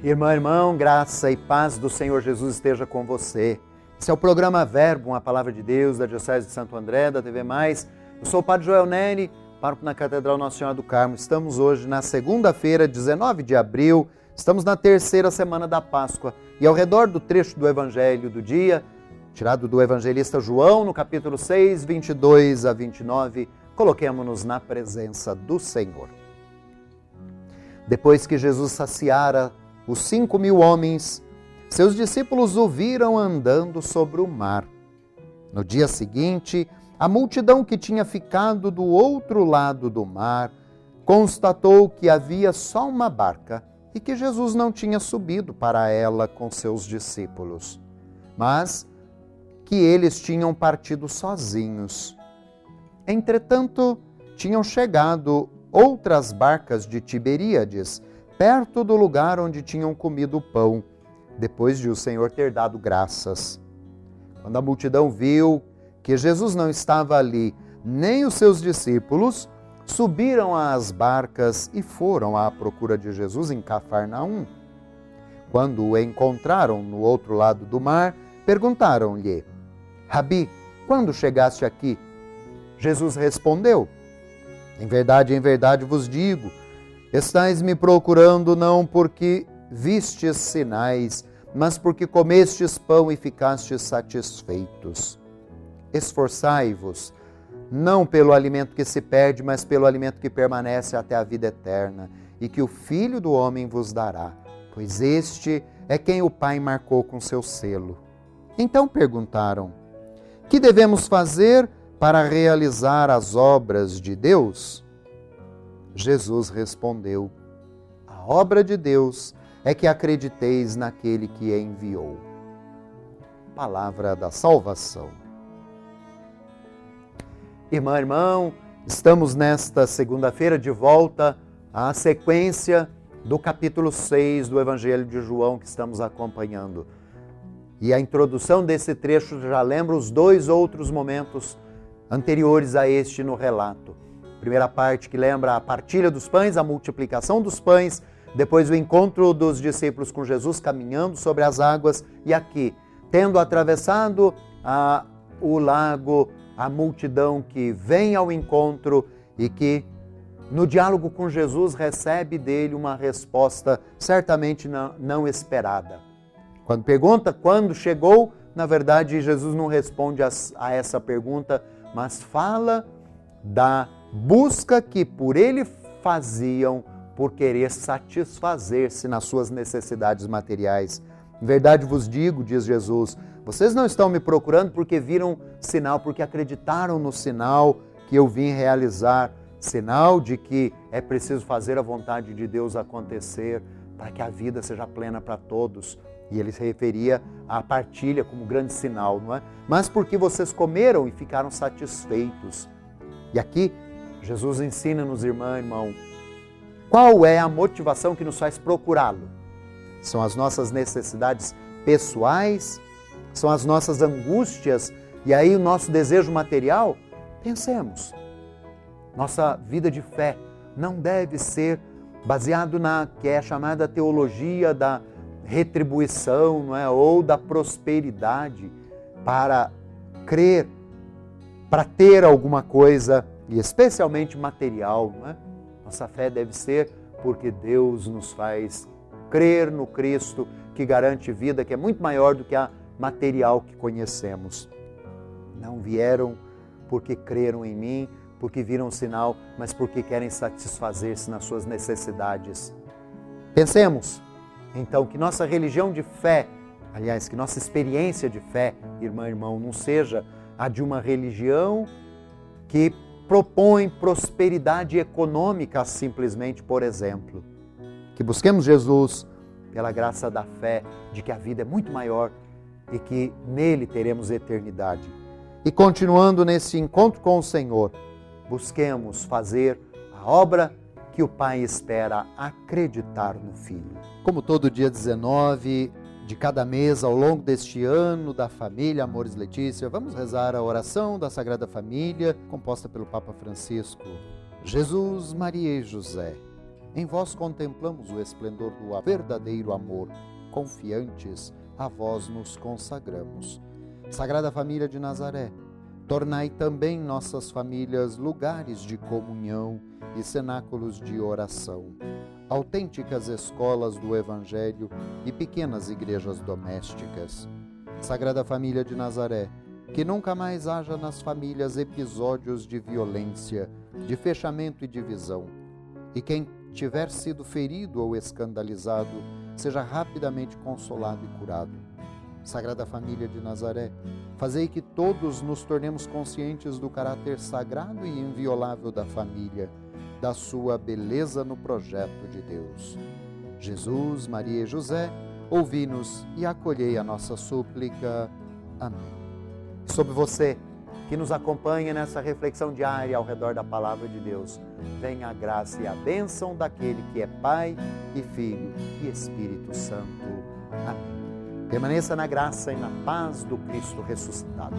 Irmã, irmão, graça e paz do Senhor Jesus esteja com você. Esse é o programa Verbo, uma palavra de Deus da Diocese de Santo André, da TV Mais. Eu sou o Padre Joel Neri, pároco na Catedral Nossa Senhora do Carmo. Estamos hoje na segunda-feira, 19 de abril, estamos na terceira semana da Páscoa. E ao redor do trecho do Evangelho do dia, tirado do evangelista João, no capítulo 6, 22 a 29, coloquemos-nos na presença do Senhor. Depois que Jesus saciara os cinco mil homens, seus discípulos o viram andando sobre o mar. No dia seguinte, a multidão que tinha ficado do outro lado do mar constatou que havia só uma barca e que Jesus não tinha subido para ela com seus discípulos, mas que eles tinham partido sozinhos. Entretanto, tinham chegado outras barcas de Tiberíades perto do lugar onde tinham comido o pão, depois de o Senhor ter dado graças. Quando a multidão viu que Jesus não estava ali, nem os seus discípulos, subiram às barcas e foram à procura de Jesus em Cafarnaum. Quando o encontraram no outro lado do mar, perguntaram-lhe: Rabi, quando chegaste aqui? Jesus respondeu: Em verdade, em verdade vos digo, Estais me procurando não porque vistes sinais, mas porque comestes pão e ficastes satisfeitos. Esforçai-vos, não pelo alimento que se perde, mas pelo alimento que permanece até a vida eterna, e que o Filho do Homem vos dará, pois este é quem o Pai marcou com seu selo. Então perguntaram: Que devemos fazer para realizar as obras de Deus? Jesus respondeu: A obra de Deus é que acrediteis naquele que enviou. Palavra da salvação. Irmã, irmão, estamos nesta segunda-feira de volta à sequência do capítulo 6 do Evangelho de João que estamos acompanhando. E a introdução desse trecho já lembra os dois outros momentos anteriores a este no relato. Primeira parte que lembra a partilha dos pães, a multiplicação dos pães, depois o encontro dos discípulos com Jesus caminhando sobre as águas e aqui, tendo atravessado a, o lago, a multidão que vem ao encontro e que no diálogo com Jesus recebe dele uma resposta certamente não, não esperada. Quando pergunta quando chegou, na verdade Jesus não responde a, a essa pergunta, mas fala da busca que por ele faziam por querer satisfazer-se nas suas necessidades materiais. Em verdade vos digo, diz Jesus, vocês não estão me procurando porque viram sinal, porque acreditaram no sinal que eu vim realizar, sinal de que é preciso fazer a vontade de Deus acontecer para que a vida seja plena para todos. E ele se referia à partilha como grande sinal, não é? Mas porque vocês comeram e ficaram satisfeitos. E aqui Jesus ensina-nos, irmã, irmão, qual é a motivação que nos faz procurá-lo? São as nossas necessidades pessoais? São as nossas angústias e aí o nosso desejo material? Pensemos. Nossa vida de fé não deve ser baseado na que é chamada teologia da retribuição, não é, ou da prosperidade para crer, para ter alguma coisa e especialmente material, não é? Nossa fé deve ser porque Deus nos faz crer no Cristo que garante vida, que é muito maior do que a material que conhecemos. Não vieram porque creram em mim, porque viram o sinal, mas porque querem satisfazer-se nas suas necessidades. Pensemos, então, que nossa religião de fé, aliás, que nossa experiência de fé, irmã e irmão, não seja a de uma religião que propõe prosperidade econômica simplesmente, por exemplo. Que busquemos Jesus pela graça da fé de que a vida é muito maior e que nele teremos eternidade. E continuando nesse encontro com o Senhor, busquemos fazer a obra que o Pai espera acreditar no Filho. Como todo dia 19, de cada mês ao longo deste ano da família Amores Letícia, vamos rezar a oração da Sagrada Família, composta pelo Papa Francisco. Jesus, Maria e José, Em vós contemplamos o esplendor do verdadeiro amor. Confiantes, a vós nos consagramos. Sagrada Família de Nazaré, tornai também nossas famílias lugares de comunhão e cenáculos de oração, autênticas escolas do Evangelho e pequenas igrejas domésticas. Sagrada Família de Nazaré, que nunca mais haja nas famílias episódios de violência, de fechamento e divisão, e quem tiver sido ferido ou escandalizado, seja rapidamente consolado e curado. Sagrada Família de Nazaré, fazei que todos nos tornemos conscientes do caráter sagrado e inviolável da família, da sua beleza no projeto de Deus. Jesus, Maria e José, ouvi-nos e acolhei a nossa súplica. Amém. Sobre você, que nos acompanha nessa reflexão diária ao redor da palavra de Deus. Venha a graça e a bênção daquele que é Pai e Filho e Espírito Santo. Amém. Permaneça na graça e na paz do Cristo ressuscitado.